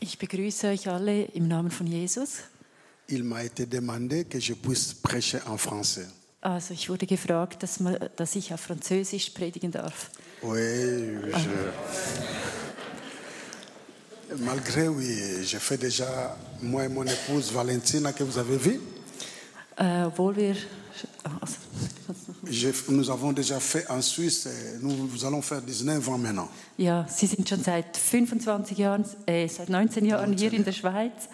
Ich begrüße euch alle im Namen von Jesus. Il m'a été demandé que je puisse prêcher en français. Also ich wurde gefragt, dass, man, dass ich auf Französisch predigen darf. Oui, je... Malgré, oui, j'ai fait déjà, moi et mon épouse Valentina, que vous avez vu, Äh, obwohl wir... Nous avons déjà fait en Suisse, nous, allons faire 19 ans maintenant. ja, Sie sind schon seit 25 Jahren, äh, seit 19 Jahren hier in der Schweiz.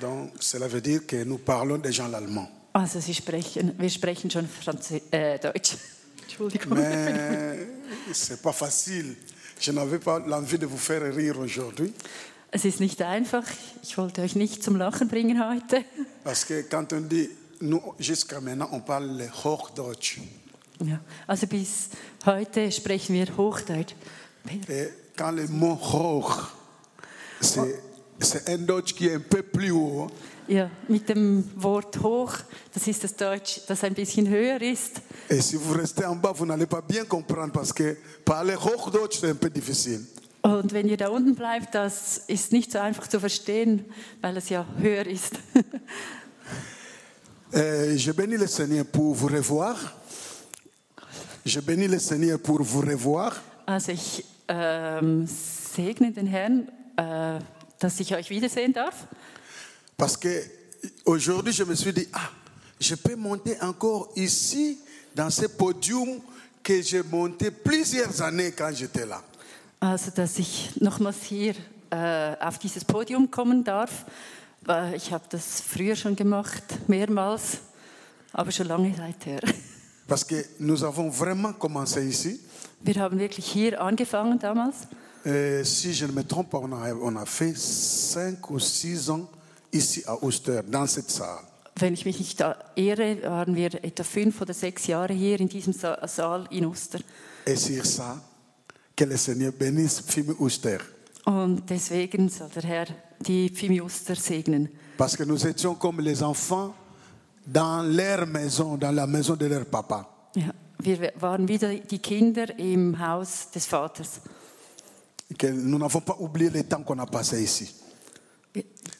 Donc, cela veut dire que nous parlons déjà l'allemand. Also Sie sprechen, wir sprechen schon Franzö äh, Deutsch. Entschuldigung. Mais c'est pas facile. Je n'avais pas l'envie de vous faire rire aujourd'hui. Es ist nicht einfach. Ich wollte euch nicht zum Lachen bringen heute. Parce que quand on dit, nous, jusqu'à maintenant, on parle le Hochdeutsch. Ja, also bis heute sprechen wir Hochdeutsch. Et quand le mot hoch, c'est c'est un Deutsch qui est un peu plus haut. Ja, mit dem Wort hoch, das ist das Deutsch, das ein bisschen höher ist. Et si vous restez en bas, vous n'allez pas bien comprendre parce que parler Hochdeutsch, c'est un peu difficile. Und wenn ihr da unten bleibt, das ist nicht so einfach zu verstehen, weil es ja höher ist. Euh, je bénis le Seigneur pour vous revoir. Je bénis le Seigneur pour vous revoir. Also ich ähm, segne den Herrn, äh, dass ich euch wiedersehen darf. Parce que aujourd'hui, je me suis dit, ah, je peux monter encore ici, dans ce podium que j'ai monté plusieurs années quand j'étais là. Also dass ich nochmals hier äh, auf dieses Podium kommen darf. Äh, Ich habe das früher schon gemacht, mehrmals, aber schon lange Zeit her. Parce que nous avons vraiment commencé ici. Wir haben wirklich hier angefangen damals. Si je ne me trompe pas, on a, on a fait cinq ou six ans ici à Oster, dans cette salle. Wenn ich mich nicht irre, waren wir etwa fünf oder sechs Jahre hier in diesem Sa- Saal in Oster. Et sur ça, que le Seigneur bénisse Fimi Oster. Und deswegen soll der Herr die Pfimi Oster segnen. Parce que nous étions comme les enfants dans leur maison, dans la maison de leur papa. Ja, wir waren wieder die Kinder im Haus des Vaters. Que nous n'avons pas oublié le temps qu'on a passé ici.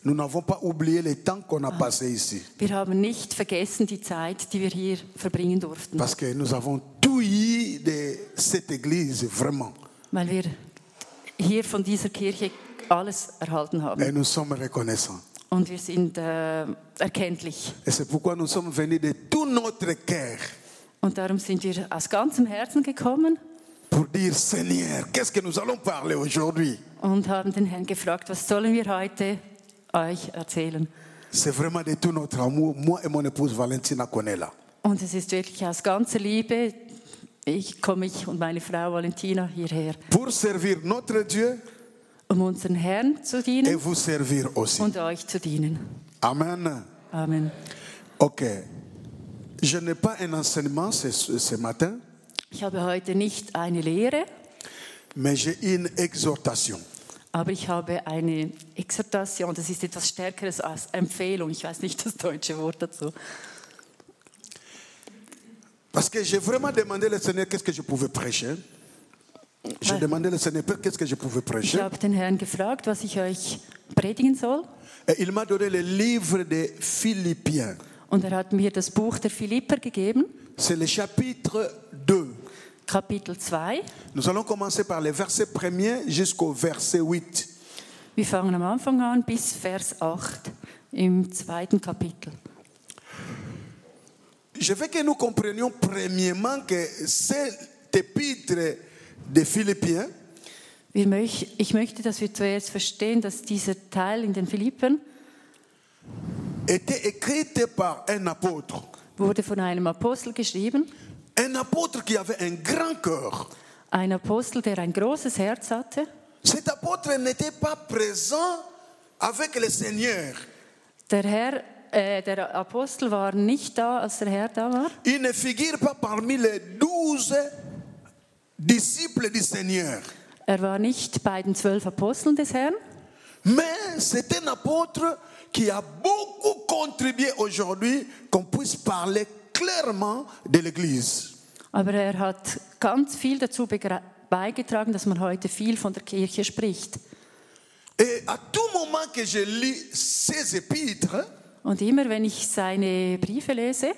Nous n'avons pas oublié le temps qu'on a passé ici. wir haben nicht vergessen die Zeit, die wir hier verbringen durften, Parce que nous avons tout eu de cette église, vraiment. weil wir hier von dieser Kirche alles erhalten Et haben. nous sommes reconnaissants. Und wir sind äh, erkenntlich. Et c'est pourquoi nous sommes venus de tout notre cœur Und darum sind wir aus ganzem Herzen gekommen pour dire Seigneur, qu'est-ce que nous allons parler aujourd'hui und haben den Herrn gefragt, was sollen wir heute euch erzählen? C'est vraiment de tout notre amour. Moi et mon épouse Valentina Conella. Und es ist wirklich aus ganzer Liebe, ich komme ich und meine Frau Valentina hierher, Pour servir notre Dieu um unseren Herrn zu et dienen vous servir aussi. und euch zu dienen. Amen. Amen. Ok. Je n'ai pas un enseignement ce, ce matin, Ich habe heute nicht eine Lehre, mais j'ai une exhortation. aber ich habe eine Exhortation. Das ist etwas Stärkeres als Empfehlung. Ich weiß nicht das deutsche Wort dazu. Parce que j'ai vraiment demandé au Seigneur qu'est-ce que je pouvais prêcher. Ich habe den Herrn gefragt, was ich euch predigen soll. Et il m'a donné le livre des Philippiens. Und er hat mir das Buch der Philipper gegeben, C'est le chapitre 2. Kapitel 2. Nous allons commencer par les versets premiers jusqu'au verset 8. Wir fangen am Anfang an bis Vers 8 im zweiten Kapitel. Je veux que nous comprenions premièrement que cet épître des Philippiens ich möchte, dass wir zuerst verstehen, dass dieser Teil in den Philippern était écrite par un apôtre. wurde von einem Apostel geschrieben. Un apôtre qui avait un grand cœur. Ein Apostel, der ein großes Herz hatte. Cet apôtre n'était pas présent avec le Seigneur. Der Herr, äh, der Apostel war nicht da, als der Herr da war. Il ne figure pas parmi les douze disciples du Seigneur. Er war nicht bei den zwölf Aposteln des Herrn, Mais c'est un apôtre qui a beaucoup contribué aujourd'hui qu'on puisse parler clairement de l'Église. aber er hat ganz viel dazu beigetragen, dass man heute viel von der Kirche spricht. Et à tout moment que je lis ces épîtres, Und immer wenn ich seine Briefe lese,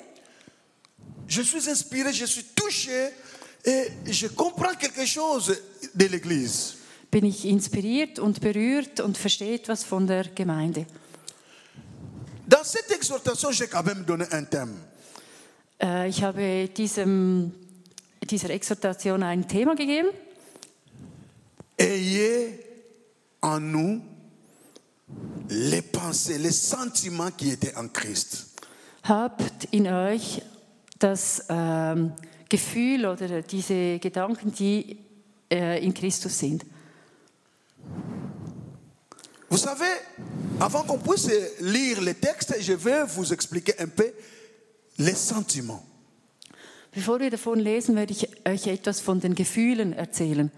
je suis inspiré, je suis touché et je comprends quelque chose de l'Église. bin ich inspiriert und berührt und verstehe etwas von der Gemeinde. Dans cette exhortation, j'ai quand même donné un thème. Äh, Ich habe diesem, dieser Exhortation ein Thema gegeben. Ayez en nous les pensées, les sentiments qui étaient en Christ. Habt in euch das ähm, Gefühl oder diese Gedanken, die äh, in Christus sind. Vous savez, avant qu'on puisse lire les textes, je vais vous expliquer un peu les sentiments. Bevor wir davon lesen, werde ich euch etwas von den Gefühlen erzählen.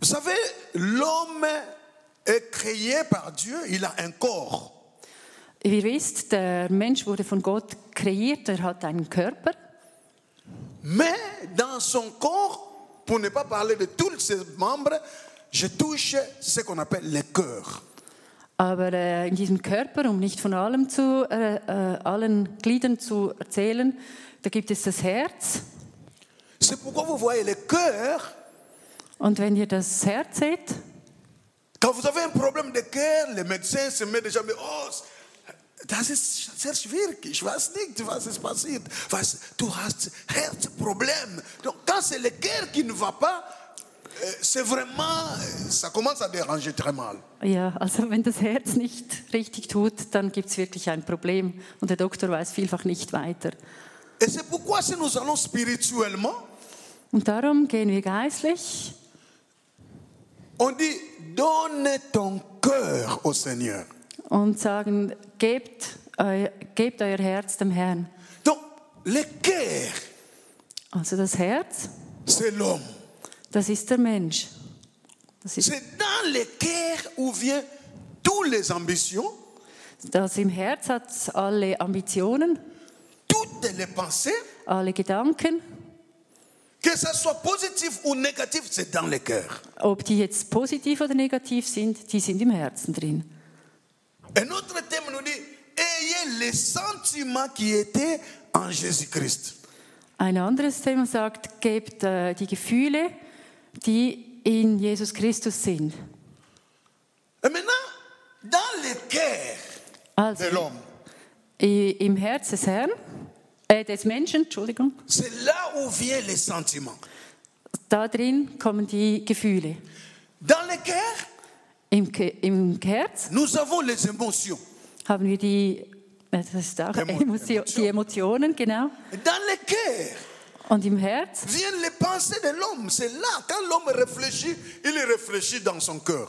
Vous savez, l'homme est créé par Dieu, il a un corps. Wie ihr wisst, der Mensch wurde von Gott kreiert, er hat einen Körper. Mais dans son corps, pour ne pas parler de tous ses membres, je touche ce qu'on appelle le cœur. Aber äh, in diesem Körper, um nicht von allem zu, äh, äh, allen Gliedern zu erzählen, da gibt es das Herz. C'est pourquoi vous voyez le cœur, Und wenn ihr das Herz seht, quand vous avez un problème de cœur, les médecins se mettent déjà, mais oh, das ist sehr schwierig, ich weiß nicht, was ist passiert. Was, du hast Herzproblem. Donc quand c'est le cœur qui ne va pas, euh, c'est vraiment, euh, ça commence à déranger très mal. ja, also wenn das Herz nicht richtig tut, dann gibt es wirklich ein Problem. Und der Doktor weiß vielfach nicht weiter. Et c'est pourquoi si nous allons spirituellement, Und darum gehen wir geistlich on dit donne ton cœur au Seigneur. Und sagen, gebt, eu, gebt euer Herz dem Herrn. Donc le cœur, Also das Herz, c'est l'homme. das ist der Mensch. Das ist C'est dans le cœur où viennent toutes les ambitions, das im Herz hat alle Ambitionen, toutes les pensées, alle Gedanken, que ce soit positif ou négatif, c'est dans le cœur. ob die jetzt positiv oder negativ sind, die sind im Herzen drin. Un autre thème nous dit ayez les sentiments qui étaient en Jésus-Christ. Ein anderes Thema sagt, gebt äh, die Gefühle, die in Jesus Christus sind. Et maintenant, dans le cœur Also de l'homme, i- im Herz des Herrn, äh, des Menschen, Entschuldigung, c'est là où viennent les sentiments. da drin kommen die Gefühle. Dans le cœur, Im, im Herz nous avons les émotions. haben wir die, das ist auch Emo- Emotio die Emotionen, genau. Dans le cœur Und im Herz viennent les pensées de l'homme. C'est là, quand l'homme réfléchit, il réfléchit dans son cœur.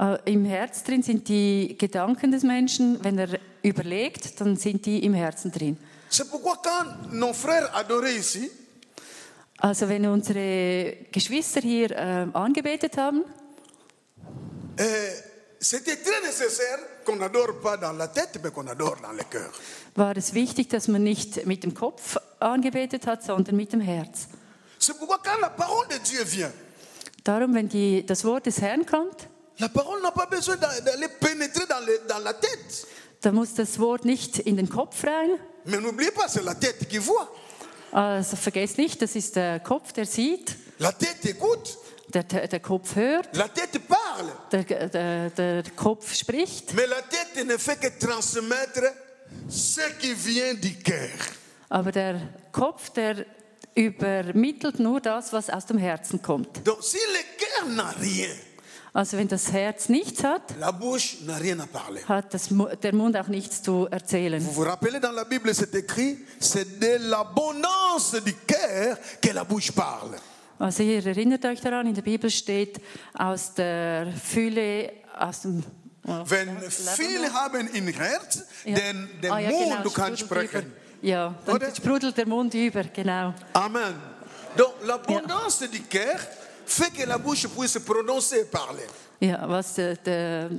Äh, Im Herz drin sind die Gedanken des Menschen. Wenn er überlegt, dann sind die im Herzen drin. C'est pourquoi quand nos frères adoraient ici, Also wenn unsere Geschwister hier äh, angebetet haben, war es wichtig, dass man nicht mit dem Kopf angebetet hat, sondern mit dem Herz. Darum, wenn die, das Wort des Herrn kommt, d'a- muss das Wort nicht in den Kopf rein. Also vergesst nicht, das ist der Kopf, der sieht, La tête écoute, der, der Kopf hört, la tête parle. der, der, der Kopf spricht, Mais la tête ne fait que transmettre ce qui vient du cœur. aber der Kopf, der übermittelt nur das, was aus dem Herzen kommt. Donc si le cœur n'a rien, Also wenn das Herz nichts hat, hat das, der Mund auch nichts zu erzählen. Vous vous rappelez dans la Bible, c'est écrit, c'est de l'abondance du cœur que la bouche parle. Also ihr erinnert euch daran, in der Bibel steht, aus der Fülle, aus dem... Wenn viele haben ein Herz, Ja. denn der Ah, ja, Mund genau, du kannst sprechen. Über. Ja, dann Oder? sprudelt der Mund über, genau. Amen. Donc l'abondance du cœur fait que la bouche puisse prononcer et parler. Ja, was der, der,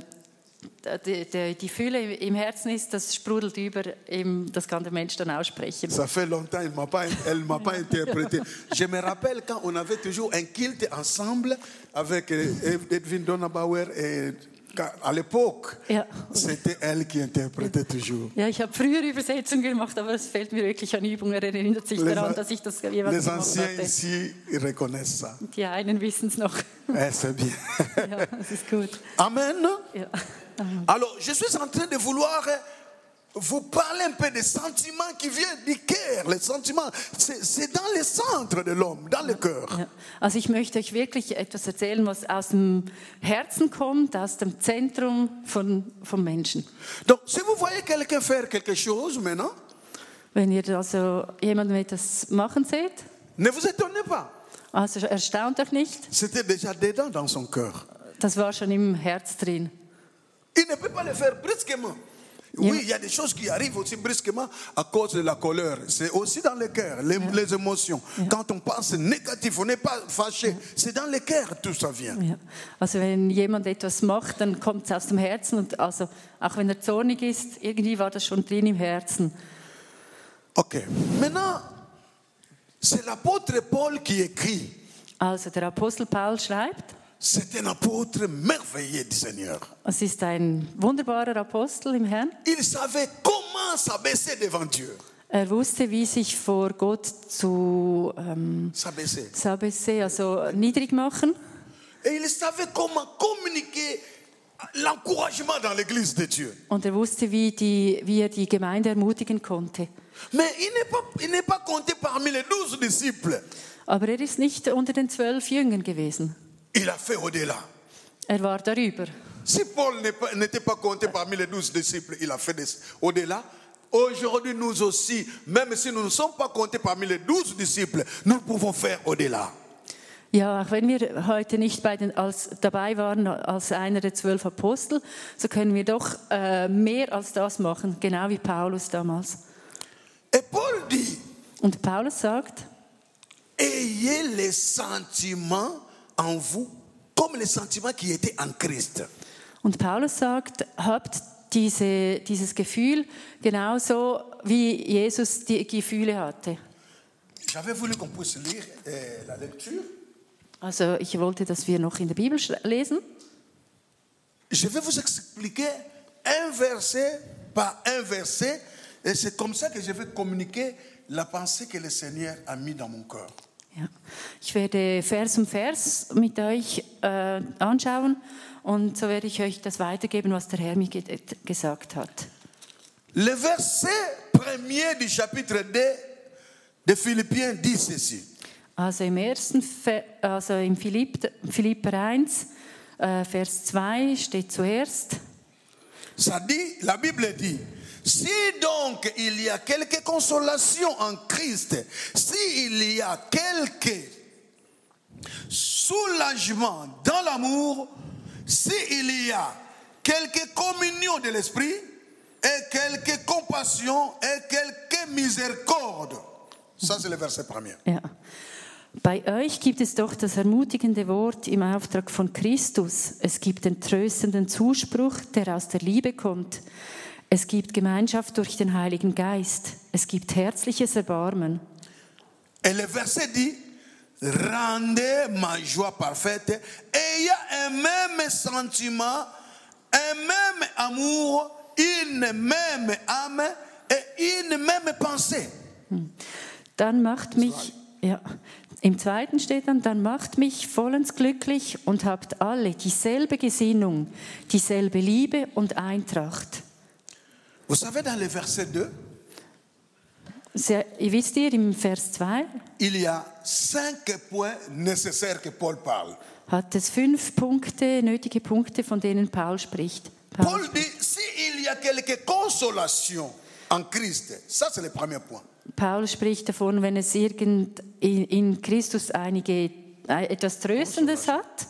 die, die, die Fülle im Herzen ist, das sprudelt über, eben, das kann der Mensch dann aussprechen. Ça fait longtemps, il pas- elle ne m'a pas interprété. Je me rappelle quand on avait toujours un culte ensemble avec euh, Edwin Donabauer et à l'époque, Ja. c'était elle qui interprétait toujours. Ja, ich habe früher Übersetzungen gemacht, aber es fällt mir wirklich an Übung. Er erinnert sich Les, daran, dass ich das jeweils les anciens hatte. ici, reconnaissent ça. Die einen wissen es noch. Eh, c'est bien. Ja, das ist gut. Amen. Ja. Alors, je suis en train de vouloir euh, vous parler un peu des sentiments qui viennent du cœur. Les sentiments, c'est dans le centre de l'homme, dans le cœur. Ja. Also ich möchte euch wirklich etwas erzählen, was aus dem Herzen kommt, aus dem Zentrum von, vom Menschen. Donc, si vous voyez quelqu'un faire quelque chose maintenant, Wenn ihr also jemandem etwas machen seht, ne vous étonnez pas. also erstaunt euch nicht, C'était déjà dedans dans son cœur. das war schon im Herz drin. Il ne peut pas le faire brusquement. Oui, il y a des choses qui arrivent aussi brusquement à cause de la colère. C'est aussi dans le cœur, les, les émotions. Quand on pense négatif, on n'est pas fâché. C'est dans le cœur tout ça vient. Ja. Also wenn jemand etwas macht, dann kommt es aus dem Herzen und also auch wenn er zornig ist, irgendwie war das schon drin im Herzen. Ok. Maintenant, c'est l'apôtre Paul qui écrit. Also der Apostel Paul schreibt, C'est un apôtre merveilleux du Seigneur. es ist ein wunderbarer Apostel im Herrn. Il savait comment s'abaisser devant Dieu. Er wusste, wie sich vor Gott zu ähm, S'abaisser. Also niedrig machen. Et il savait comment communiquer l'encouragement dans l'église de Dieu. Und er wusste, wie, die, wie er die Gemeinde ermutigen konnte. Mais il n'est pas, il n'est pas compté parmi les douze disciples. Aber er ist nicht unter den zwölf Jüngern gewesen. Il a fait au-delà. Er war darüber. Si Paul n'était pas compté parmi les douze disciples, il a fait au-delà. Aujourd'hui, nous aussi, même si nous ne sommes pas comptés parmi les douze disciples, nous pouvons faire au-delà. Ja, auch wenn wir heute nicht den, als, dabei waren als einer der zwölf Apostel, so können wir doch äh, mehr als das machen, genau wie Paulus damals. Et Paul dit, Und Paulus sagt, ayez les sentiments en vous comme les sentiments qui étaient en Christ. und Paulus sagt, habt diese, dieses Gefühl genauso wie Jesus die Gefühle hatte. J'avais voulu qu'on puisse lire euh, la lecture. Also ich wollte, dass wir noch in der Bibel lesen. Je vais vous expliquer un verset par un verset. Et c'est comme ça que je vais communiquer la pensée que le Seigneur a mis dans mon cœur. Ja. Ich werde Vers um Vers mit euch äh, anschauen und so werde ich euch das weitergeben, was der Herr mir ge gesagt hat. Le verset premier du chapitre 2 de Philippiens dit ceci. Also im ersten, also im Philipp, Philipper 1, äh, Vers 2 steht zuerst. Ça dit, la Bible dit, si donc il y a quelque consolation en Christ, s'il y a quelque soulagement dans l'amour, s'il y a quelque communion de l'esprit, et quelque compassion, et quelque miséricorde. Ça, c'est le verset premier. Ja. Bei euch gibt es doch das ermutigende Wort im Auftrag von Christus. Es gibt den tröstenden Zuspruch, der aus der Liebe kommt. Es gibt Gemeinschaft durch den Heiligen Geist. Es gibt herzliches Erbarmen. Et le verset dit, rendez ma joie parfaite, ayant un même sentiment, un même amour, une même âme et une même pensée. Dann macht mich, ja, im zweiten steht dann, dann macht mich vollends glücklich und habt alle dieselbe Gesinnung, dieselbe Liebe und Eintracht. Vous savez, dans le verset 2, Sehr, ihr wisst ihr, im Vers 2 il y a cinq points nécessaires que Paul parle. hat es fünf Punkte, nötige Punkte, von denen Paul spricht. Paul Paul dit, s'il y a quelque consolation en Christ, ça c'est le premier point. Paul spricht davon, wenn es irgend in, in Christus einige äh, etwas Tröstendes hat.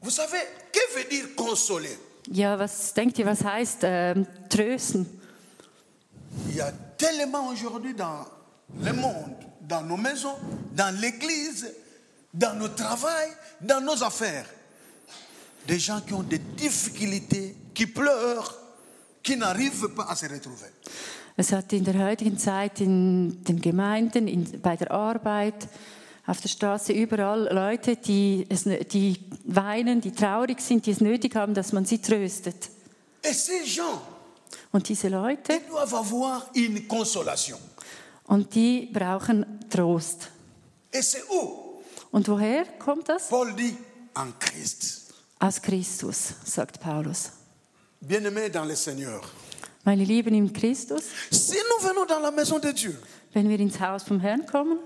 Vous savez, que veut dire consoler Ja, was denkt ihr, was heißt ähm, trösten? Il y a tellement aujourd'hui dans le monde, dans nos maisons, dans l'église, dans nos travails, dans nos affaires. des gens qui ont des difficultés, qui pleurent, qui n'arrivent pas à se retrouver. Es hat in der heutigen Zeit in den Gemeinden, in, bei der Arbeit, auf der Straße, überall Leute, die, es, die weinen, die traurig sind, die es nötig haben, dass man sie tröstet. Und diese Leute, und die brauchen Trost. Und woher kommt das? Paul dit en Christ. Aus Christus, sagt Paulus. Bien-aimés dans le Seigneur, Meine Lieben im Christus, si nous venons dans la maison de Dieu, wenn wir ins Haus vom Herrn kommen,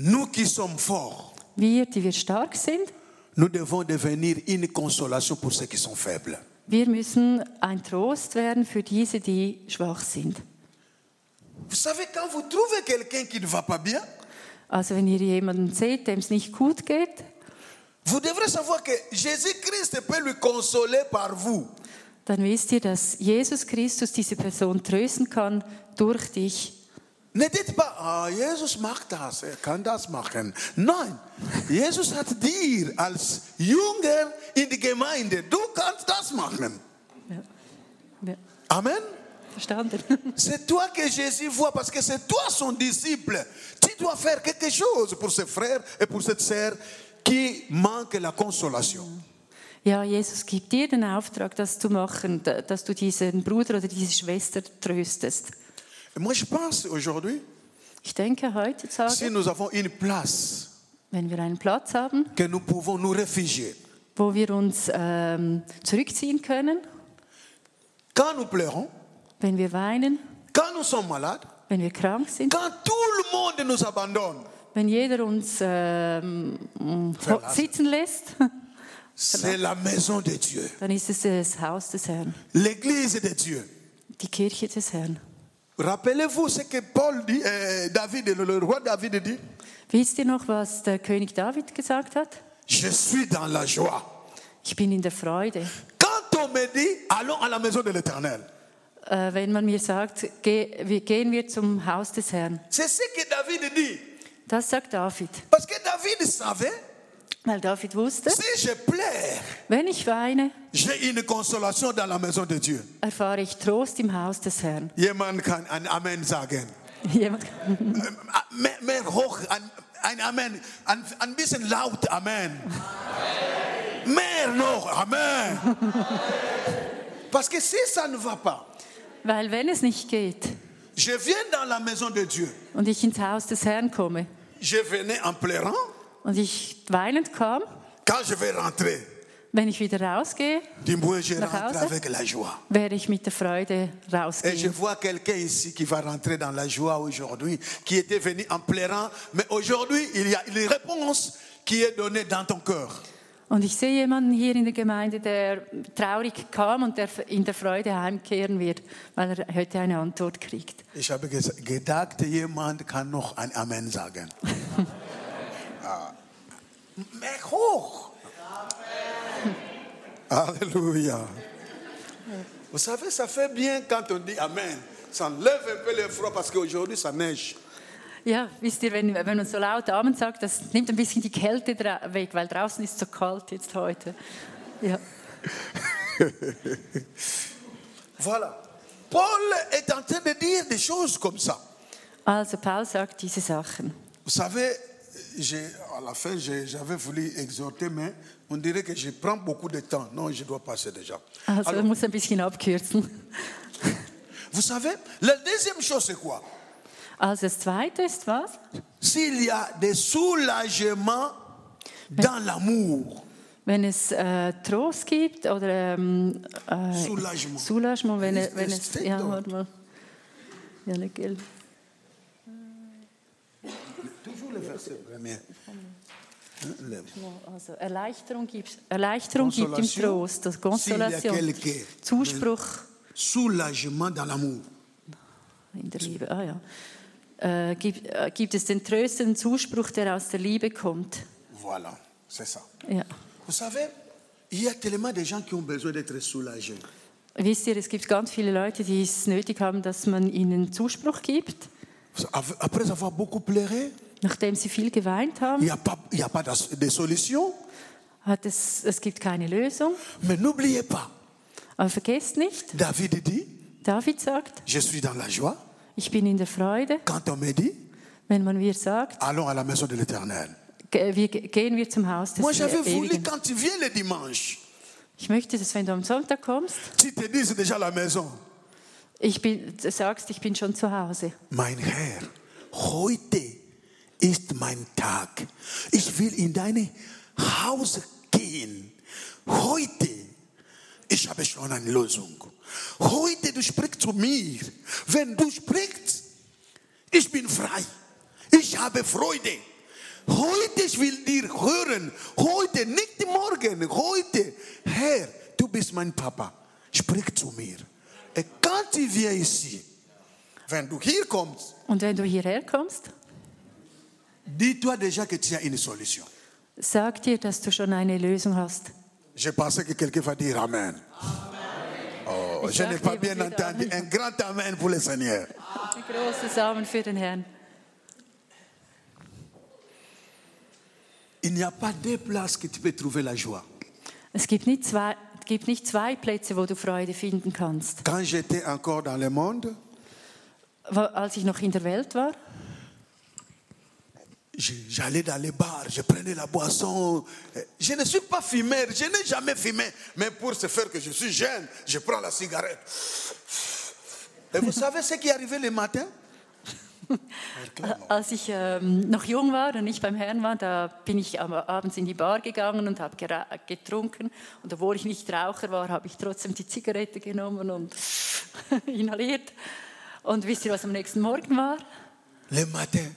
nous qui sommes forts, wir, die wir stark sind, nous devons devenir une consolation pour ceux qui sont faibles. wir müssen ein Trost werden für diese, die schwach sind. Vous savez, quand vous trouvez quelqu'un qui ne va pas bien, Also wenn ihr jemanden seht, dem es nicht gut geht, vous devrez savoir que Jésus-Christ peut lui consoler par vous. dann wisst ihr, dass Jesus Christus diese Person trösten kann durch dich. Ne dites pas, ah, Jesus macht das, er kann das machen. Nein, Jesus hat dir als Jünger in die Gemeinde, du kannst das machen. Ja, Amen. verstanden? C'est toi que Jésus voit parce que c'est toi son disciple. Tu dois faire quelque chose pour ce frère et pour cette sœur qui manquent la consolation. Ja, Jesus gibt dir den Auftrag, das zu machen, da- dass du diesen Bruder oder diese Schwester tröstest. Et moi, je pense aujourd'hui, Ich denke si heutzutage, nous avons une place wenn wir einen Platz haben, que nous pouvons nous réfugier, wo wir uns ähm, zurückziehen können, quand nous pleurons, wenn wir weinen, quand nous sommes malades, wenn wir krank sind, quand tout le monde nous abandonne, wenn jeder uns ähm, sitzen lässt, c'est la maison de Dieu, dann ist es das Haus des Herrn, l'église de Dieu. die Kirche des Herrn. Rappelez-vous ce que Paul dit, euh, David, le, le roi David dit Wisst ihr noch, was der König David gesagt hat? Je suis dans la joie. Ich bin in der Freude. Quand on me dit allons à la maison de l'éternel, Äh, wenn man mir sagt, geh, wir gehen wir zum Haus des Herrn. c'est ce que David dit. Das sagt David. Parce que David savait, Weil David wusste, si je pleure, wenn ich weine, j'ai une consolation dans la maison de Dieu. erfahre ich Trost im Haus des Herrn. Jemand kann ein Amen sagen. Jemand- Ähm, Mehr, mehr hoch, ein, ein Amen, ein, ein bisschen laut Amen. Mehr noch, Amen. Parce que si ça ne va pas, Weil wenn es nicht geht je viens dans la maison de Dieu, und ich ins Haus des Herrn komme je venais en pleurant, und ich weinend kam, quand je vais rentrer, wenn ich wieder rausgehe, Nach Hause? avec la joie. werde ich mit der Freude Et je rausgehen. vois quelqu'un ici qui va rentrer dans la joie aujourd'hui, qui était venu en pleurant, mais aujourd'hui, il y a une réponse qui est donnée dans ton cœur. Und ich sehe jemanden hier in der Gemeinde, der traurig kam und der in der Freude heimkehren wird, weil er heute eine Antwort kriegt. Ich habe gedacht, jemand kann noch ein Amen sagen. Mais hoch. Alléluia. Vous savez, ça fait bien quand on dit Amen. Ça enlève un peu le froid parce qu'aujourd'hui, ça neige. Ja, wisst ihr, wenn, wenn man so laut Amen sagt, das nimmt ein bisschen die Kälte weg, weil draußen ist so kalt jetzt heute. Ja. Voilà. Paul est en train de dire des choses comme ça. Also Paul sagt diese Sachen. Vous savez, à la fin, j'avais voulu exhorter, mais on dirait que je prends beaucoup de temps. Non, je dois passer déjà. Also er Alors, muss ein bisschen abkürzen. vous savez, la deuxième chose, c'est quoi? Also das Zweite ist was? S'il y a des soulagements dans l'amour, Wenn es äh, Trost gibt oder ähm, äh, Soulagement. Soulagement, wenn, wenn es... Ja, dort? warte mal. Ja, nicht Also Erleichterung gibt, Erleichterung gibt im. Trost, das Konsolation, Zuspruch soulagement dans l'amour. in der Liebe. Ah ja. Äh, gibt, äh, gibt es den tröstenden Zuspruch, der aus der Liebe kommt? Voilà, c'est ça. Ja. Vous savez, il y a tellement de gens qui ont besoin d'être soulagés. Wisst ihr, es gibt ganz viele Leute, die es nötig haben, dass man ihnen Zuspruch gibt, Après avoir beaucoup pleuré, nachdem sie viel geweint il haben. n'y a pas, il y a pas de de solution. hat es, es gibt keine Lösung. Mais n'oubliez pas, Aber vergesst nicht, David dit, David sagt, je suis dans la joie ich bin in der Freude, quand on me dit, wenn man mir sagt, allons à la maison de l'Éternel. wir, gehen wir zum Haus des Moi, j'avais voulu, quand tu viens le dimanche, Ich möchte, dass wenn du am Sonntag kommst, tu te dises déjà à la maison, ich bin, sagst, ich bin schon zu Hause. mein Herr, heute ist mein Tag. Ich will in dein Haus gehen. Heute, ich habe schon eine Lösung. Heute, du sprichst zu mir. Wenn du sprichst, ich bin frei. Ich habe Freude. Heute, ich will dir hören. Heute, nicht morgen. Heute, Herr, du bist mein Papa. Sprich zu mir. Tu viens ici, wenn du hier kommst, Und wenn du hierher kommst, dis-toi déjà que tu as une solution. sag dir, dass du schon eine Lösung hast. Je pensais que quelqu'un va dire Amen. Oh, Ich je n'ai dachte, pas bien entendu. Amen. Un grand Amen pour le Seigneur. Ein großes Samen für den Herrn. Il n'y a pas deux places que tu peux trouver la joie. Es gibt nicht, zwei, gibt nicht zwei Plätze, wo du Freude finden kannst. Quand j'étais encore dans le monde, Als ich noch in der Welt war, j'allais dans les bars, je prenais la boisson. Je ne suis pas fumeur, je n'ai jamais fumé. Mais pour se faire que je suis jeune, je prends la cigarette. Et vous savez ce qui arrivé le matin als ich ähm, noch jung war und nicht beim Herrn war, da bin ich am, abends in die Bar gegangen und habe getrunken. Und obwohl ich nicht Raucher war, habe ich trotzdem die Zigarette genommen und inhaliert. Und wisst ihr, was am nächsten Morgen war? Le matin,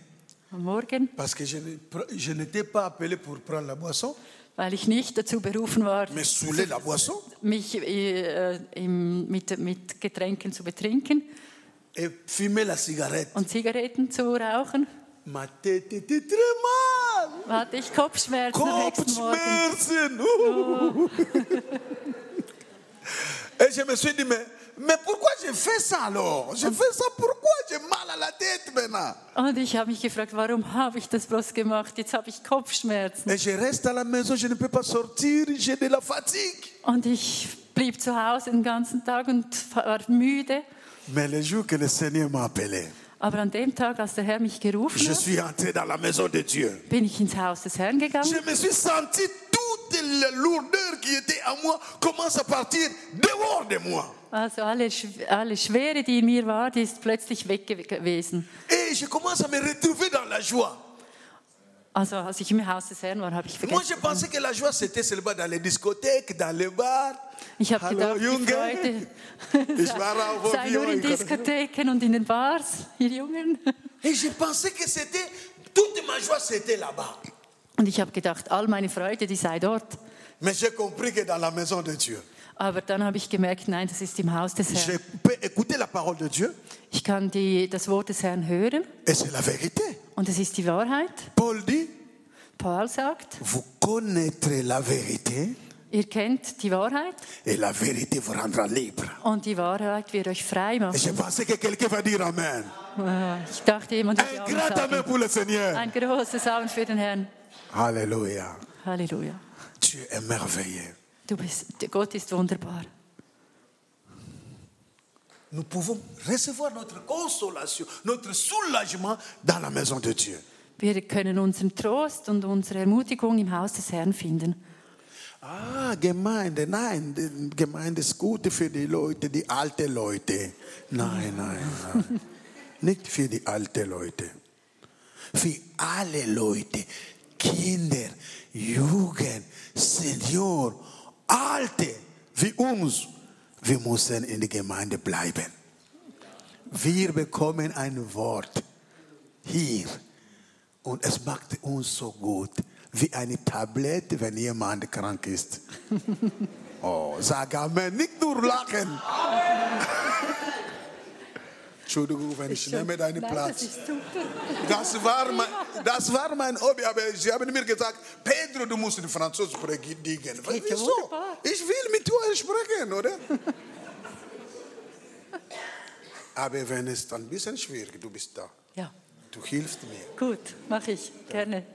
Morgen, parce que je ne- je n'étais pas appelé pour prendre la boisson, weil ich nicht dazu berufen war, mais saouler la boisson. mich äh, im, mit, mit Getränken zu betrinken et fumer la cigarette. und Zigaretten zu rauchen, Ma tête était très mal. hatte ich Kopfschmerzen am nächsten Morgen. Kopfschmerzen. Uh. Et je me suis dit, mais, mais pourquoi j'ai fait ça alors J'ai fait ça pourquoi J'ai mal à la tête maintenant. Und ich habe mich gefragt, warum habe ich das bloß gemacht? Jetzt habe ich Kopfschmerzen. Et je reste à la maison, je ne peux pas sortir, j'ai de la fatigue. Und ich blieb zu Hause den ganzen Tag und war müde. Mais le jour que le Seigneur m'a appelé, Aber an dem Tag, als der Herr mich gerufen je hat, suis entré dans la maison de Dieu. bin ich ins Haus des Herrn gegangen. Je me suis senti toute la lourdeur qui était à moi commence à partir dehors de moi. Also alle, alle Schwere, die in mir war, die ist plötzlich weg gew- gewesen. Et je commence à me retrouver dans la joie. Also als ich im Haus des Herrn war, habe ich Moi, je vergessen. pensais que la joie, c'était seulement dans les discothèques, dans les bars. Ich habe gedacht, die Junge. Freude war auch sei nur in. Diskotheken und in den Bars, ihr Jungen. Et je pensais que c'était, toute ma joie, c'était là-bas. Und ich habe gedacht, all meine Freude, die sei dort. Mais j'ai compris que dans la maison de Dieu, Aber dann habe ich gemerkt, nein, das ist im Haus des je Herrn. peux écouter la parole de Dieu Ich kann die, das Wort des Herrn hören et c'est la vérité. und es ist die Wahrheit. Paul dit, Paul sagt, vous connaîtrez la vérité ihr kennt die Wahrheit et la vérité vous rendra libre. und die Wahrheit wird euch frei Et je machen. pensais que quelqu'un va dire Amen. Ich dachte, jemand wird ja Un grand Amen sagen. pour le Seigneur. Ein großes Amen für den Herrn. Alléluia. Halleluja. Dieu est merveilleux. Du bist, Gott ist wunderbar. Nous pouvons recevoir notre consolation, notre soulagement dans la maison de Dieu. Wir können unseren Trost und unsere Ermutigung im Haus des Herrn finden. Ah, Gemeinde, nein, die Gemeinde ist gut für die Leute, die alten Leute. Nein, nein, nein. Nicht für die alten Leute. Für alle Leute, Kinder, Jugend, Senior, Alte, wie uns. Wir müssen in der Gemeinde bleiben. Wir bekommen ein Wort hier und es macht uns so gut, wie eine Tablette, wenn jemand krank ist. Oh, sag Amen, nicht nur lachen. Entschuldigung, wenn ich nehme deinen Platz. Das war, mein, das war mein Hobby, aber sie haben mir gesagt, Pedro, du musst in Französisch predigen. Wieso? Ich will mit dir sprechen, oder? aber wenn es dann ein bisschen schwierig, du bist da. Ja. Du hilfst mir. Gut, mache ich. Gerne.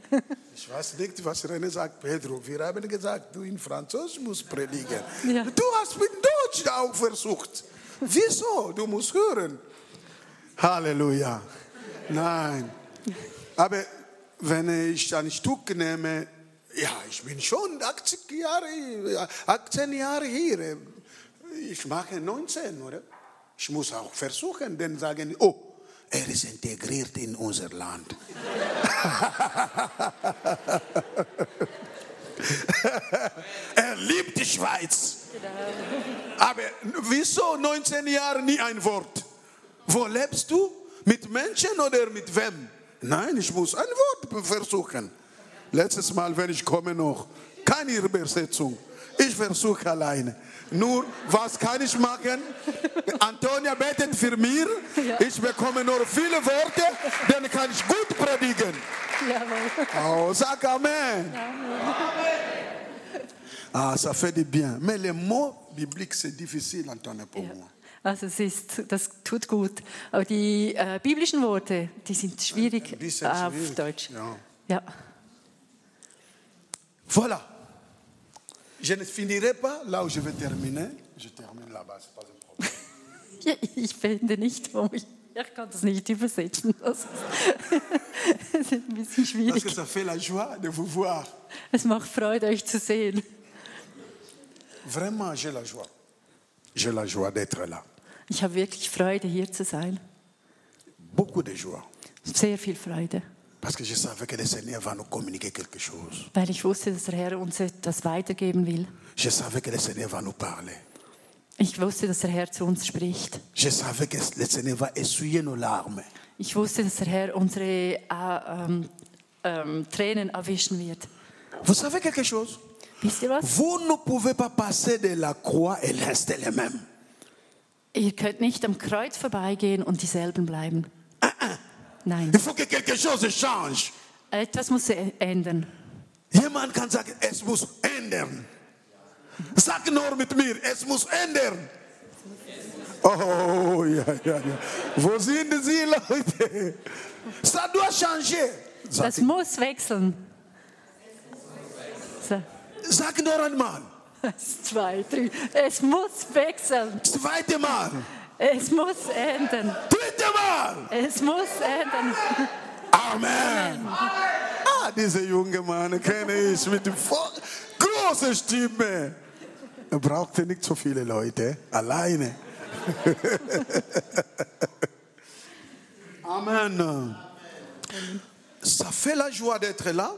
Ich weiß nicht, was René sagt, Pedro. Wir haben gesagt, du in Französisch musst predigen. Ja. Du hast mit Deutsch auch versucht. Wieso? Du musst hören. Halleluja. Nein. Aber wenn ich ein Stück nehme, ja, ich bin schon 80 Jahre, 18 Jahre hier. Ich mache 19, oder? Ich muss auch versuchen, dann sagen, oh, er ist integriert in unser Land. er liebt die Schweiz. Aber wieso 19 Jahre nie ein Wort? Wo lebst du? Mit Menschen oder mit wem? Nein, ich muss ein Wort versuchen. Letztes Mal, wenn ich komme noch, keine Übersetzung. Ich versuche alleine. Nur, was kann ich machen? Antonia betet für mich. Ich bekomme nur viele Worte, dann kann ich gut predigen. Jawohl. Oh, sag Amen. Ah, ça fait du bien. Mais les mots bibliques, c'est difficile, Antonia, pour Ja. moi. Also es ist, das tut gut. Aber die äh, biblischen Worte, die sind schwierig bisschen auf schwierig, Deutsch. ja. Ja. Voilà. Je ne finirai pas là où je vais terminer. Je termine là-bas, c'est pas un problème. Ich finde nicht, wo ich, ich kann das nicht übersetzen. Das ist, ein bisschen schwierig. que ça fait la joie de vous voir. Es macht Freude, euch zu sehen. Vraiment, j'ai la joie. J'ai la joie d'être là. Ich habe wirklich Freude, hier zu sein. Beaucoup de joie. Sehr viel Freude. Parce que je savais que le Seigneur va nous communiquer quelque chose. Weil ich wusste, dass der Herr uns etwas weitergeben will. Je savais que le Seigneur va nous parler. Ich wusste, dass der Herr zu uns spricht. Je savais que le Seigneur va essuyer nos larmes. Ich wusste, dass der Herr unsere äh, ähm, ähm, Tränen erwischen wird. Vous savez quelque chose Wisst ihr was? Vous ne pouvez pas passer de la croix et rester les mêmes. Ihr könnt nicht am Kreuz vorbeigehen und dieselben bleiben. Nein, Il faut que quelque chose change. etwas muss ändern. Jemand kann sagen, es muss ändern. Sag nur mit mir, es muss ändern. Oh, ja, ja, ja. Wo sind Sie, Leute? Ça doit changer. Sag, Das muss wechseln. Sag nur einmal. Zwei, drei. Es muss wechseln. Zweite Mal. Es muss ändern. Dritte Mal. Es muss ändern. Amen. Ah, diese junge Mann kenne ich mit großer Stimme. Er brauchte nicht so viele Leute, alleine. Amen. Ça fait la joie d'être là.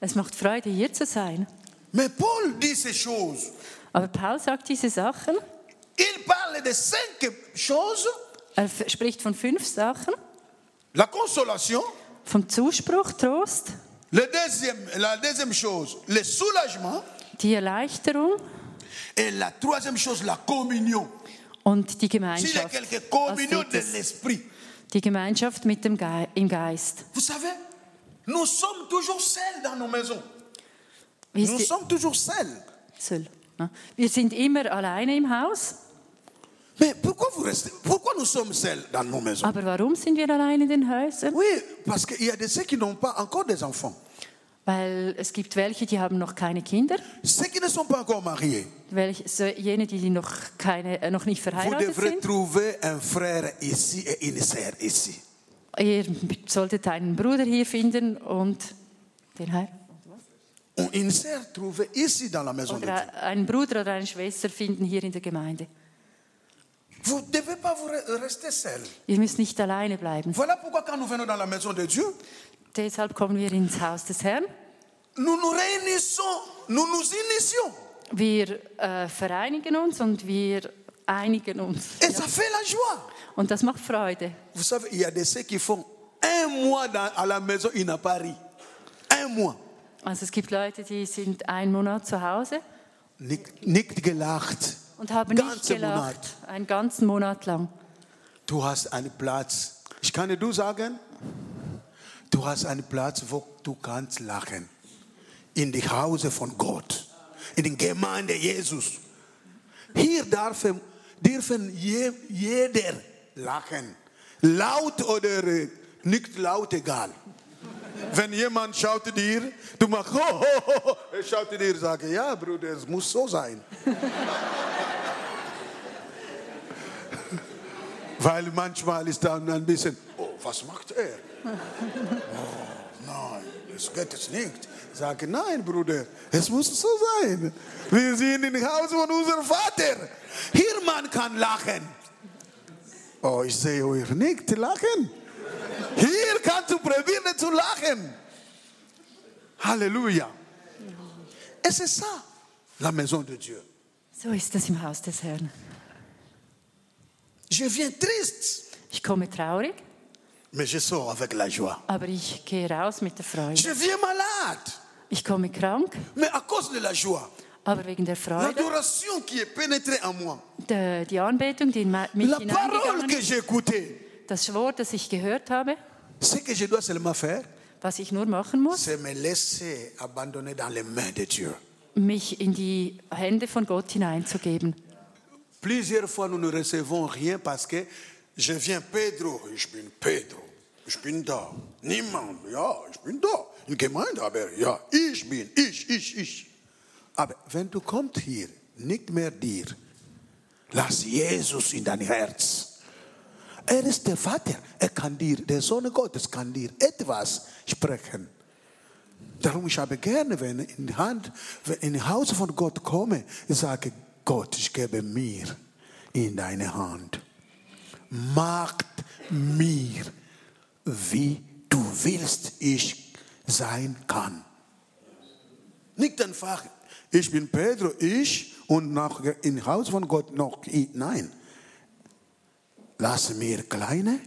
Es macht Freude, hier zu sein. Mais Paul dit ces choses. Aber Paul sagt diese Sachen. Il parle de cinq choses. Er spricht von fünf Sachen. La consolation. Vom Zuspruch, Trost, Le deuxième, la deuxième chose, le soulagement. die Erleichterung Et la troisième chose, la communion. und die Gemeinschaft. communion de l'esprit. Die Gemeinschaft mit dem Ge im Geist. Vous savez, nous sommes toujours seuls dans nos maisons. Wisst Nous sommes toujours seuls. Söll, ne? Wir sind immer alleine im Haus. Mais pourquoi vous restez Pourquoi nous sommes seuls dans nos maisons Aber warum sind wir alleine in den Häusern? Oui, parce qu'il y a de ceux qui n'ont pas encore des enfants. Weil es gibt welche, die haben noch keine Kinder. Ceux qui ne sont pas encore mariés. Welche, jene, die noch, keine, äh, noch nicht Vous verheiratet devrez sind. trouver un frère ici et une sœur ici. Ihr solltet einen Bruder hier finden und den Herr. Ou Une sœur trouvée ici dans la maison de Dieu. Oder einen Bruder oder eine Schwester finden hier in der Gemeinde. Vous devez pas vous re- rester seul. Ihr müsst nicht alleine bleiben. Voilà pourquoi quand nous venons dans la maison de Dieu, Deshalb kommen wir ins Haus des Herrn. nous nous réunissons, nous nous initions. Wir äh, vereinigen uns und wir einigen uns. Et ça fait la joie. Und das macht Freude. Vous savez, il y a des ceux qui font un mois dans- à la maison, ils n'ont pas ri. Un mois. Also es gibt Leute, die sind einen Monat zu Hause Nicht, nicht gelacht. und haben nicht gelacht. Einen ganzen Monat lang. Du hast einen Platz. Ich kann dir du sagen, du hast einen Platz, wo du kannst lachen. In die Hause von Gott. In die Gemeinde Jesus. Hier dürfen, dürfen je, jeder lachen. Laut oder nicht laut egal. Wenn jemand schaut dir, du machst ho, ho, ho. Er schaut dir, sage ja, Bruder, es muss so sein. Weil manchmal ist dann ein bisschen, oh, was macht er? Oh, nein, das geht es nicht. Ich sage, nein, Bruder, es muss so sein. Wir sind im Haus von unserem Vater. Hier man kann lachen. Oh, ich sehe euch nicht lachen. Hier du probieren zu lachen. Halleluja. Et c'est ça, la maison de Dieu. So ist es im Haus des Herrn. Je viens triste, Ich komme traurig, mais je sors avec la joie. aber ich gehe raus mit der Freude. Je viens malade, Ich komme krank, mais à cause de la joie, aber wegen der Freude, l'adoration qui est pénétrée en moi, der, die Anbetung, die in mich la parole que ist, j'ai écoutée, das Wort, das ich gehört habe, ce que je dois seulement faire, was ich nur machen muss, c'est me laisser abandonner dans les mains de Dieu. mich in die Hände von Gott hineinzugeben. Plusieurs fois, nous ne recevons rien parce que je viens Pedro, ich bin Pedro, ich bin da. Niemand, ja, ich bin da. In Gemeinde, aber ja, ich bin, ich, ich, ich. Aber wenn du kommst hier, nicht mehr dir, lass Jesus in dein Herz. Er ist der Vater, er kann dir, der Sohn Gottes kann dir etwas sprechen. Darum ich habe gerne, wenn ich in die Hand, wenn in das Haus von Gott komme, ich sage, Gott, ich gebe mir in deine Hand. Macht mir, wie du willst, ich sein kann. Nicht einfach, ich bin Pedro, ich und nach im Haus von Gott noch. Nein. Lass mir kleine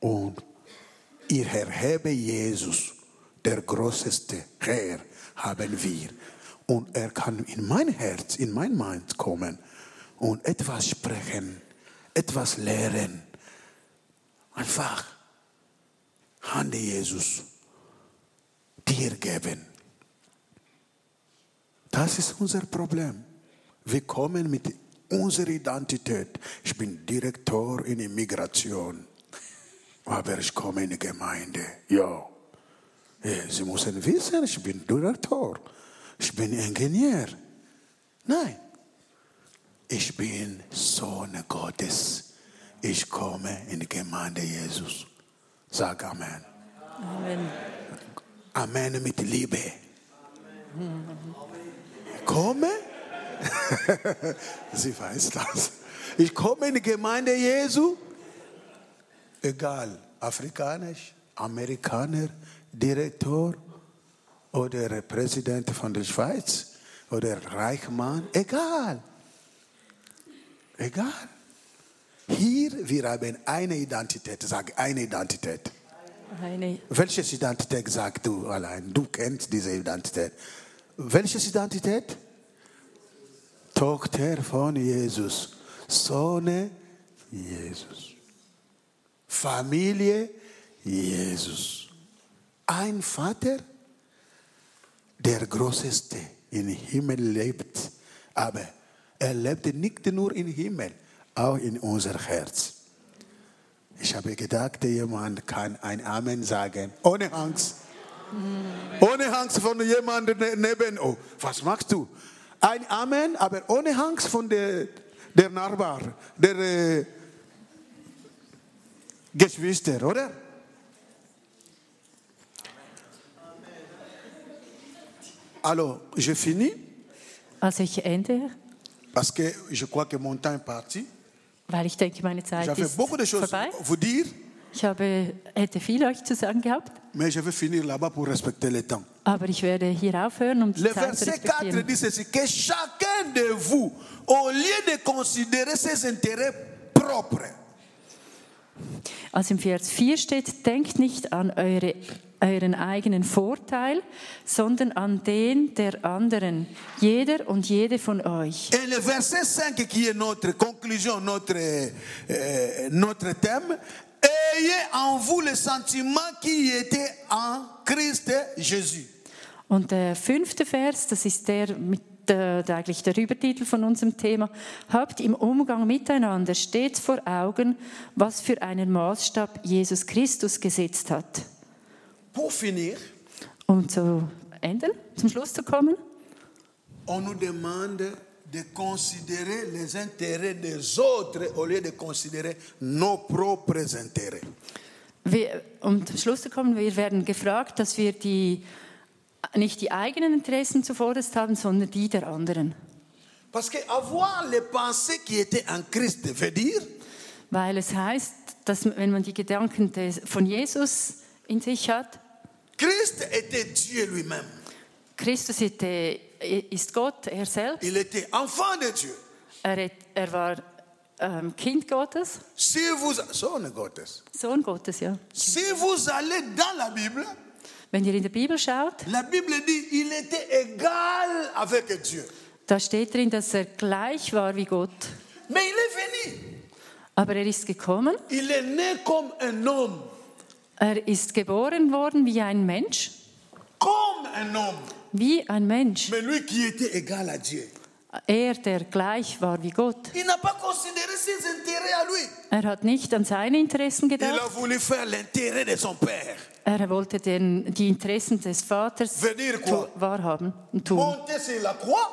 und ihr erhebe Jesus, der größte Herr, haben wir. Und er kann in mein Herz, in mein Mind kommen und etwas sprechen, etwas lehren. Einfach Hand Jesus dir geben. Das ist unser Problem. Wir kommen mit unserer Identität. Ich bin Direktor in Immigration, aber ich komme in die Gemeinde. Ja. Sie müssen wissen, ich bin Direktor. Ich bin Ingenieur. Nein. Ich bin Sohn Gottes. Ich komme in die Gemeinde Jesus. Sag Amen. Amen. Amen mit Liebe. Komme. Sie weiß das. Ich komme in die Gemeinde Jesu. Egal, afrikanisch, Amerikaner, Direktor oder Präsident von der Schweiz oder Reichmann. Egal. Egal. Hier, wir haben eine Identität. Sag eine Identität. Eine, Welche Identität sagst du allein? Du kennst diese Identität. Welche Identität? Tochter von Jesus, Sohn Jesus, Familie Jesus. Ein Vater, der Größte im Himmel lebt, aber er lebt nicht nur im Himmel, auch in unser Herz. Ich habe gedacht, jemand kann ein Amen sagen, ohne Angst. Ohne Angst von jemandem ne- neben. Oh, was machst du? Ein Amen, aber ohne Angst von der, der Nachbar, der äh, Geschwister, oder? Alors, je finis also ich ende, parce que je crois que mon temps est parti. weil ich denke, meine Zeit J'avais ist beaucoup de choses vorbei. vous dire, Ich habe, hätte viel euch zu sagen gehabt, mais je vais finir là-bas pour respecter le temps. aber ich werde hier aufhören, um die Le Zeit zu verset 4 respektieren. dit ceci, que chacun de vous, au lieu de considérer ses intérêts propres, Also im Vers 4 steht, denkt nicht an eure, euren eigenen Vorteil, sondern an den der anderen, jeder und jede von euch. et le verset 5 qui est notre conclusion, notre, euh, notre thème, ayez en vous le sentiment qui était en Christ Jésus. Und der fünfte Vers, das ist der, mit der, der, eigentlich der Übertitel von unserem Thema. Habt im Umgang miteinander stets vor Augen, was für einen Maßstab Jesus Christus gesetzt hat. Pour finir, Um zu enden, zum Schluss zu kommen. on nous demande de considérer les intérêts des autres au lieu de considérer nos propres intérêts. Wir, um zum Schluss zu kommen, wir werden gefragt, dass wir die, nicht die eigenen Interessen zuvorderst haben, sondern die der anderen. Parce que avoir les pensées qui étaient en Christ veut dire Weil es heißt, dass wenn man die Gedanken des, von Jesus in sich hat, Christ était Dieu lui-même. Christus ist, äh, ist Gott, er selbst, Il était enfant de Dieu. er, er war ähm, Kind Gottes, Si vous, Sohn Gottes. Sohn Gottes, ja. Si vous allez dans la Bible, Wenn ihr in der Bibel schaut, la Bible dit il était égal avec Dieu. da steht drin, dass er gleich war wie Gott. Mais il est venu. Aber er ist gekommen, Il est né comme un homme. er ist geboren worden wie ein Mensch, Comme un homme. Wie ein Mensch. Mais lui qui était égal à Dieu. Er, der gleich war wie Gott. Il n'a pas considéré ses intérêts à lui. Er hat nicht an seine Interessen Il a gedacht, voulu faire l'intérêt de son père. er wollte den, die Interessen des Vaters tu- wahrhaben und tun. Monter sur la croix.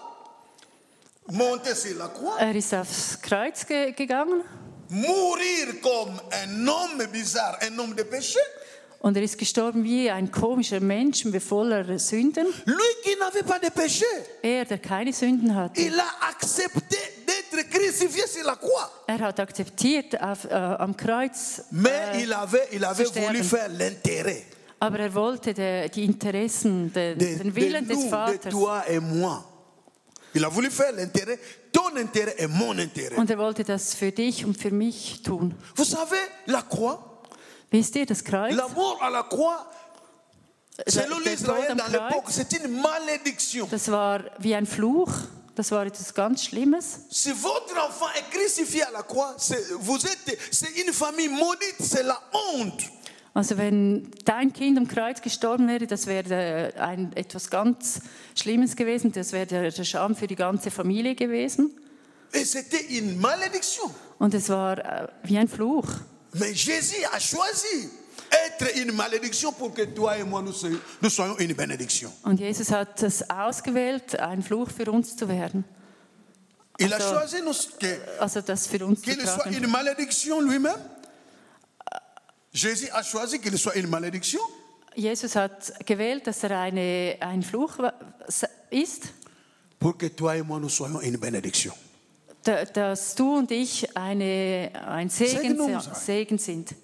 Monter sur la croix. Er ist aufs Kreuz ge gegangen Mourir comme un homme bizarre, un homme de péché. Und er ist gestorben wie ein komischer Mensch voller Sünden. Lui qui n'avait pas de péché. Er, der keine Sünden hatte, Il a accepté d'être crucifié sur la croix. er hat akzeptiert, auf, äh, am Kreuz Mais il avait, il avait voulu faire l'intérêt Aber er wollte de, die Interessen, de, de, den de Willen des nous, de Vaters. toi et moi. Il a voulu faire l'intérêt, ton intérêt et mon intérêt. Und er wollte das für dich und für mich tun. Vous savez, la croix, Wisst ihr, das Kreuz, la mort à la croix, selon der l'Israël Tod dans am l'époque, Kreuz, c'est une malédiction. das war wie ein Fluch. Das war etwas ganz Schlimmes. Si votre enfant est crucifié à la croix, c'est- vous êtes, c'est une famille maudite, c'est la honte. Also wenn dein Kind am Kreuz gestorben wäre, das wäre äh, ein, etwas ganz Schlimmes gewesen. Das wäre der, der Scham für die ganze Familie gewesen. Et c'était une malédiction. Und es war äh, wie ein Fluch. Mais Jésus a choisi être une malédiction pour que toi et moi, nous soyons, nous soyons une bénédiction. Und Jesus hat es ausgewählt, ein Fluch für uns zu werden. Il a Also- choisi nous- que- Also das für uns qu'il soit tragen. une malédiction lui-même. Jésus a choisi qu'il soit une malédiction Jesus hat gewählt, dass er eine, ein Fluch ist, pour que toi et moi, nous soyons une bénédiction. Da- dass du und ich eine, ein Segen, Segnung sein. Segen sind.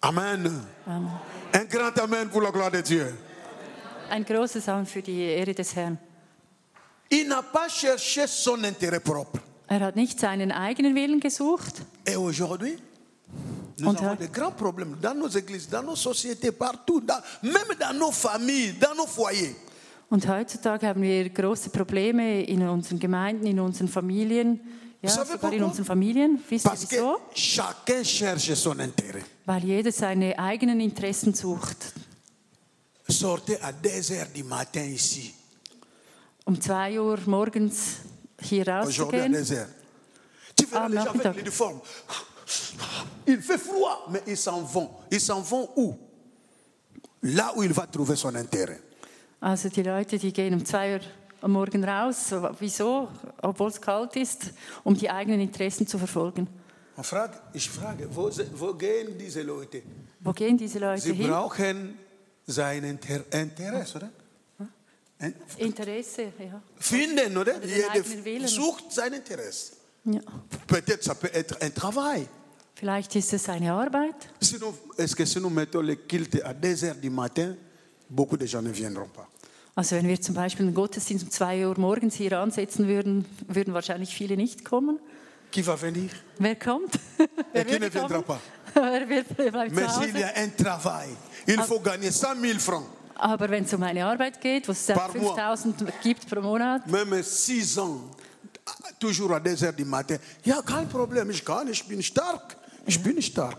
Amen. Un grand Amen pour la gloire de Dieu. Ein großes Amen für die Ehre des Herrn. Il n'a pas cherché son intérêt propre. Er hat nicht seinen eigenen Willen gesucht. Et aujourd'hui, nous Und avons des grands problèmes dans nos églises, dans nos sociétés, partout, dans- même dans nos familles, dans nos foyers. Und heutzutage haben wir große Probleme in unseren Gemeinden, in unseren Familien. Ja, sogar in unseren Familien. Wisst ihr wieso? Weil jeder seine eigenen Interessen sucht. Sortez à 2 heures du matin ici, Um zwei Uhr morgens hier rauszugehen. 2. Tu verras Ah, les gens avec l'uniforme. Il fait froid, mais ils s'en vont. Ils s'en vont où Là où il va trouver son intérêt. Also die Leute, die gehen um zwei Uhr am Morgen raus. So, Wieso? Obwohl es kalt ist, um die eigenen Interessen zu verfolgen. Ich frage, wo, wo gehen diese Leute? Wo gehen diese Leute Sie hin? brauchen sein Inter Interesse, oder? Interesse, ja. Finden, oder? den Jeder sucht sein Interesse. ja. Peut-être ça peut être un travail. Vielleicht ist es eine Arbeit. Sinon, est-ce que si nous mettons le culte à 2 heures du matin, beaucoup de gens ne viendront pas. Also wenn wir zum Beispiel einen Gottesdienst um 2 Uhr morgens hier ansetzen würden, würden wahrscheinlich viele nicht kommen. Qui va venir Wer kommt? Wer qui ne viendra pas Wer bleibt Mais s'il y a un travail, il faut gagner 100 000 francs, Aber wenn es um eine Arbeit geht, wo es Par mois. 5000 gibt pro Monat, même 6 ans, toujours à 2 heures du matin, il n'y a kein Problem, ich kann, ich bin stark, ich bin stark.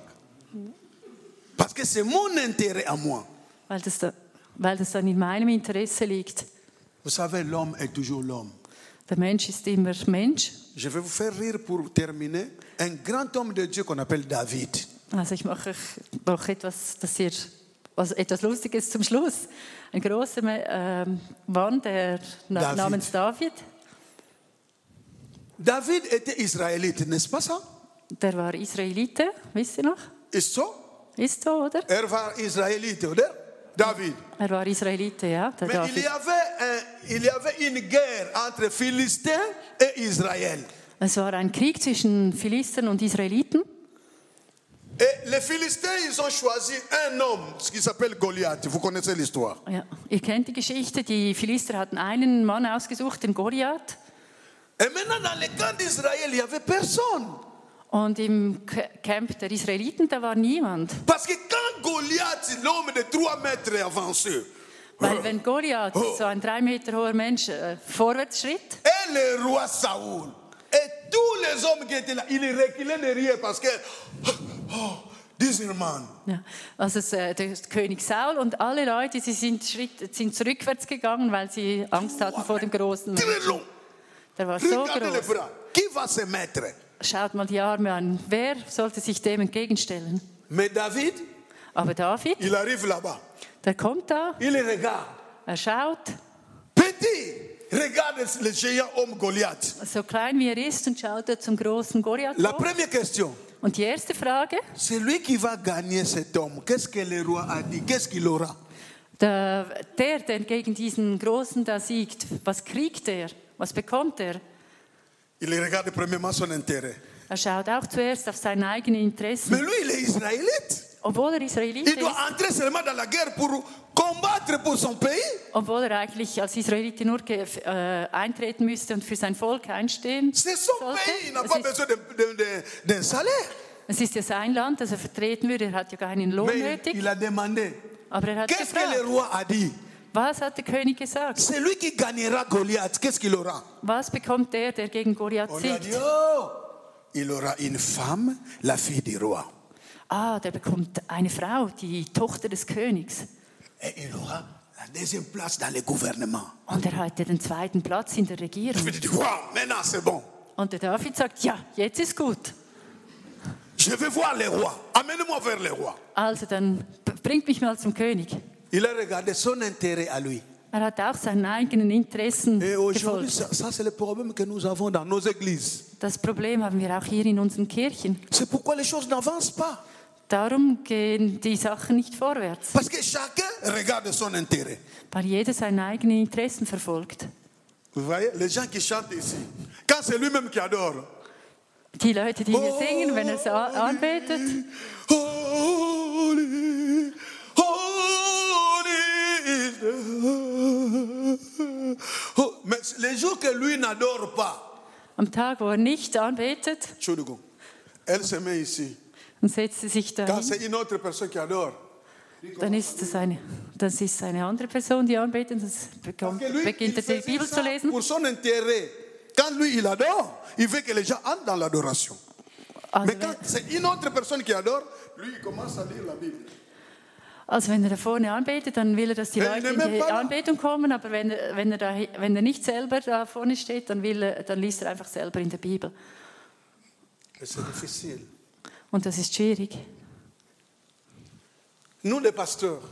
Parce que c'est mon intérêt à moi. weil das, da, weil das dann in meinem Interesse liegt. Vous savez, l'homme est toujours l'homme. Der Mensch ist immer Mensch. Je vais vous faire rire pour terminer. Un grand homme de Dieu qu'on appelle David. Also ich mache euch noch etwas, das ihr, also etwas Lustiges zum Schluss. Ein großer ähm, Mann, der David. namens David, David était israélite, n'est-ce pas ça der war Israelite, wisst ihr noch? Ist so? Ist so, oder? Er war Israélite, oder David. Er war Israelite, ja, der Mais il y, David. avait un- il y avait une guerre entre Philistins et Israël. Es war ein Krieg zwischen Philistern und Israeliten. Et les Philistins, ils ont choisi un homme, ce qui s'appelle Goliath. Vous connaissez l'histoire. Ja, ihr kennt die Geschichte, die Philister hatten einen Mann ausgesucht, den Goliath. Et maintenant, dans le camp d'Israël, il n'y avait personne. Und im Camp der Israeliten, da war niemand. Parce que quand Goliath, l'homme de 3 mètres avancé, Weil wenn Goliath, Oh. so ein drei Meter hoher Mensch, äh, vorwärts schritt, et le roi Saoul, et tous les hommes qui étaient là, ils reculaient derrière parce que, oh, man, ja, also äh, der König Saul und alle Leute, sie sind, Schritt, sind rückwärts gegangen, weil sie Angst hatten vor dem großen long. Der war so groß. Qui va se mettre Schaut mal die Arme an. Wer sollte sich dem entgegenstellen? Mais David, Aber David, il arrive là-bas. der kommt da, Il regarde. er schaut, Petit, regarde le géant homme Goliath. so klein wie er ist, und schaut er zum großen Goliath La hoch. première question, Und die erste Frage, c'est lui qui va gagner cet homme. Qu'est-ce que le roi a dit Qu'est-ce qu'il aura der, der, der gegen diesen Großen da siegt, was kriegt er? Was bekommt er? Il regarde premièrement son intérêt. Er schaut auch zuerst auf seine eigenen Mais Interessen. lui, il est israélite. Obwohl er Israelit Il doit ist, entrer seulement dans la guerre pour combattre pour son pays. obwohl er eigentlich als Israelit nur äh, eintreten müsste und für sein Volk einstehen C'est son sollte. pays, il n'a Es pas ist, besoin de- de- de- d'un salaire. es ist ja sein Land, das er vertreten würde. Er hat ja keinen Lohn Mais nötig. il a demandé. Aber er hat Qu'est-ce que le roi a dit was hat der König gesagt? C'est lui qui gagnera Goliath. Qu'est-ce qu'il aura Was bekommt der, der gegen Goliath On lui a dit, siegt? oh, il aura une femme, la fille du roi. Ah, der bekommt eine Frau, die Tochter des Königs. Et il aura la deuxième place dans le gouvernement. Und er hatte den zweiten Platz in der Regierung. Je wow, maintenant c'est bon. Und der David sagt, ja, jetzt ist gut. Je vais voir le roi. Amenez-moi vers le roi. Also dann bringt mich mal zum König. Il a regardé son intérêt à lui. Er hat auch seinen eigenen Interessen gefolgt. Das Problem haben wir auch hier in unseren Kirchen. C'est pourquoi les choses n'avancent pas. Darum gehen die Sachen nicht vorwärts, Parce que chacun regarde son intérêt. weil jeder seine eigenen Interessen verfolgt. Vous voyez, les gens qui chantent ici, quand c'est lui-même qui adore, Die Leute, die hier singen, wenn er so anbetet, Holy, holy is Oh, Mais les jours que lui n'adore pas, am Tag, wo er nicht anbetet, Entschuldigung, elle se met ici. setzt sich Quand c'est une autre personne qui adore, Dann ist das eine, das ist eine andere Person, die anbetet. Das bekommt, que lui, beginnt il er die fait Bibel ça zu lesen. pour son intérêt. Quand lui, il adore, il veut que les gens entrent dans l'adoration. Also Mais quand c'est une autre personne qui adore, lui, il commence à lire la Bible. Also wenn er da vorne anbetet, dann will er, dass die Leute in die. Anbetung kommen. Aber wenn er, wenn, er da, wenn er nicht selber da vorne steht, dann, will er, dann liest er einfach selber in der Bibel. Und das ist schwierig. Nous, les pasteurs,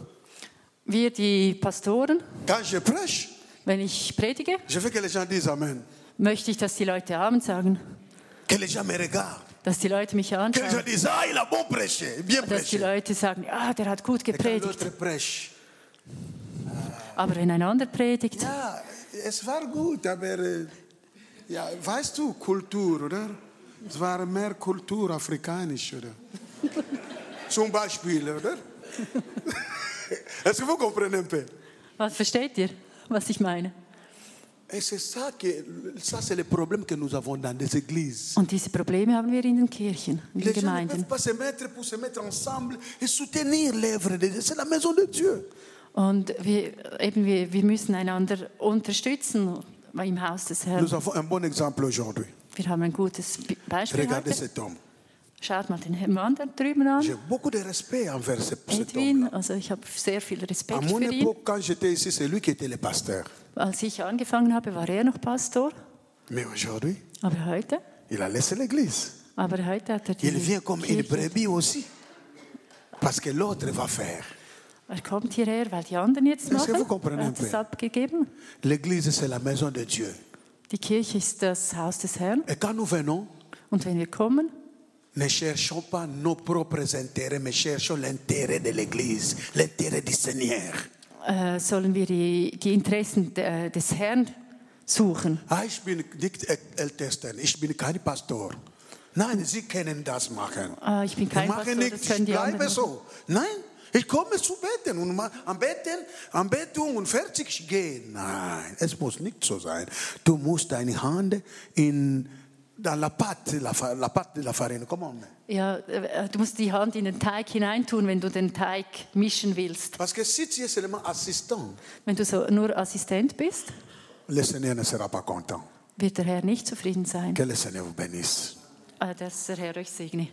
Wir, die Pastoren, quand je prêche, wenn ich predige, je veux que les gens disent Amen. möchte ich, dass die Leute Amen sagen, Que les gens me regardent. Dass die Leute mich anschauen, dass die. Leute sagen, ah, der hat gut gepredigt. Aber wenn ein anderer predigt, ja, es war gut, aber äh, ja, weißt du, Kultur, oder? Es war mehr Kultur afrikanisch, oder? Zum Beispiel, oder? Est-ce que vous comprenez un peu? was versteht ihr, was ich meine? Und diese Probleme haben wir in den Kirchen, in den ne Gemeinden. Und wir, eben, wir, wir müssen einander unterstützen im Haus des Herrn. Wir haben ein gutes Beispiel Regardez heute. cet homme. Schaut mal den Mann da drüben an, Edwin. Also ich habe sehr viel À Respekt mon für ihn. époque, quand j'étais ici, c'est lui qui était le pasteur. Als ich angefangen habe, war er noch Pastor. Mais aujourd'hui, Aber heute, il a laissé l'église. aber heute hat er die Il vient comme une Kirche. brebis aussi. Parce que l'autre va faire. Er kommt hierher, weil die anderen jetzt Est-ce que machen. vous comprenez Er un hat es abgegeben. L'église, c'est la maison de Dieu. Die Kirche ist das Haus des Herrn. Et quand nous venons, Und wenn wir kommen, ne cherchons pas nos propres intérêts, mais cherchons l'intérêt de l'église, l'intérêt du Seigneur. äh, sollen wir die, die Interessen de, des Herrn suchen. Ah, ich bin nicht Ältesten, ich bin kein Pastor. Nein, Sie können das machen. Ah, ich bin Ich kein Pastor, nicht, das ich können die bleibe anderen. so. Nein, ich komme zu beten und am Beten, am Betung und fertig gehen. Nein, es muss nicht so sein. Du musst deine Hand in dans la pâte, la, la pâte de la farine. Comment on? Ja, äh, du musst die Hand in den Teig hineintun, wenn du den Teig mischen willst. Parce que si tu es seulement assistant, Wenn du so nur Assistent bist, le Seigneur ne sera pas content. wird der Herr nicht zufrieden sein. Que le Seigneur vous bénisse. Äh, Dass der Herr euch segne.